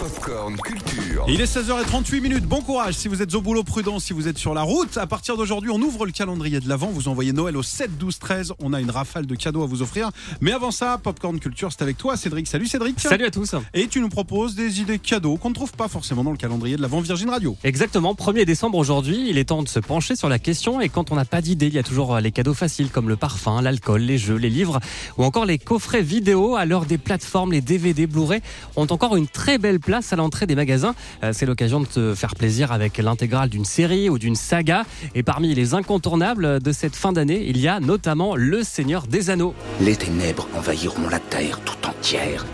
Popcorn Culture. Il est 16h38 minutes. Bon courage si vous êtes au boulot prudent, si vous êtes sur la route. À partir d'aujourd'hui, on ouvre le calendrier de l'Avent. Vous envoyez Noël au 7 12 13. On a une rafale de cadeaux à vous offrir. Mais avant ça, Popcorn Culture, c'est avec toi, Cédric. Salut Cédric. Salut à tous. Et tu nous proposes des idées cadeaux qu'on ne trouve pas forcément dans le calendrier de l'Avent Virgin Radio. Exactement, 1er décembre aujourd'hui, il est temps de se pencher sur la question et quand on n'a pas d'idée, il y a toujours les cadeaux faciles comme le parfum, l'alcool, les jeux, les livres ou encore les coffrets vidéo à l'heure des plateformes, les DVD, Blu-ray ont encore une très belle place à l'entrée des magasins. Euh, C'est l'occasion de te faire plaisir avec l'intégrale d'une série ou d'une saga et parmi les incontournables de cette fin d'année, il y a notamment Le Seigneur des Anneaux. Les ténèbres envahiront la terre tout entière.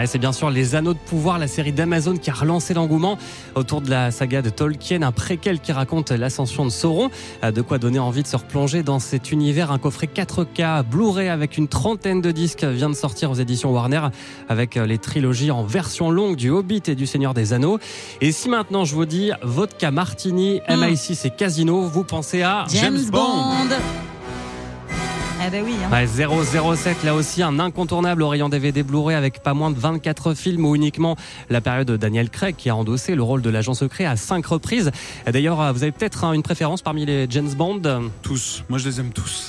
Ah, C'est bien sûr Les Anneaux de Pouvoir, la série d'Amazon qui a relancé l'engouement autour de la saga de Tolkien, un préquel qui raconte l'ascension de Sauron. Ah, De quoi donner envie de se replonger dans cet univers. Un coffret 4K Blu-ray avec une trentaine de disques vient de sortir aux éditions Warner avec euh, les trilogies en version longue du Hobbit et du Seigneur des Anneaux. Et si maintenant je vous dis Vodka Martini, MI6 et Casino, vous pensez à James Bond. Eh ben oui. hein. Ouais, 007, là aussi un incontournable au rayon DVD Blu-ray avec pas moins de 24 films ou uniquement la période de Daniel Craig qui a endossé le rôle de l'agent secret à 5 reprises. Et D'ailleurs, euh, vous avez peut-être hein, une préférence parmi les James Bond? Tous. Moi, je les aime tous.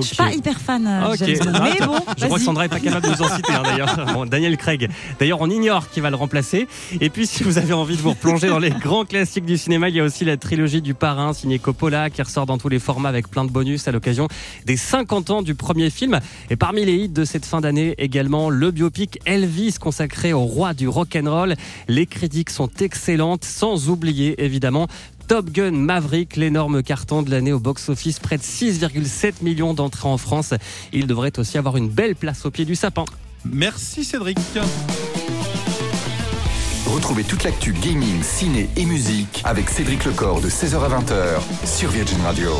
Je suis pas hyper fan euh, Ok. James Bond. Mais bon, Je crois que. Sandra est pas capable de vous en citer hein, d'ailleurs. Bon, Daniel Craig. D'ailleurs, on ignore qui va le remplacer. Et puis, si vous avez envie de vous replonger dans les grands classiques du cinéma, il y a aussi la trilogie du Parrain signé Coppola qui ressort dans tous les formats avec plein de bonus à l'occasion des 50 ans du premier film. Et parmi les hits de cette fin d'année, également le biopic Elvis consacré au roi du rock'n'roll. Les critiques sont excellentes, sans oublier évidemment Top Gun Maverick, l'énorme carton de l'année au box-office, près de 6,7 millions d'entrées en France. Il devrait aussi avoir une belle place au pied du sapin. Merci Cédric. Retrouvez toute l'actu gaming, ciné et musique avec Cédric Lecor de 16h à 20h sur Virgin Radio.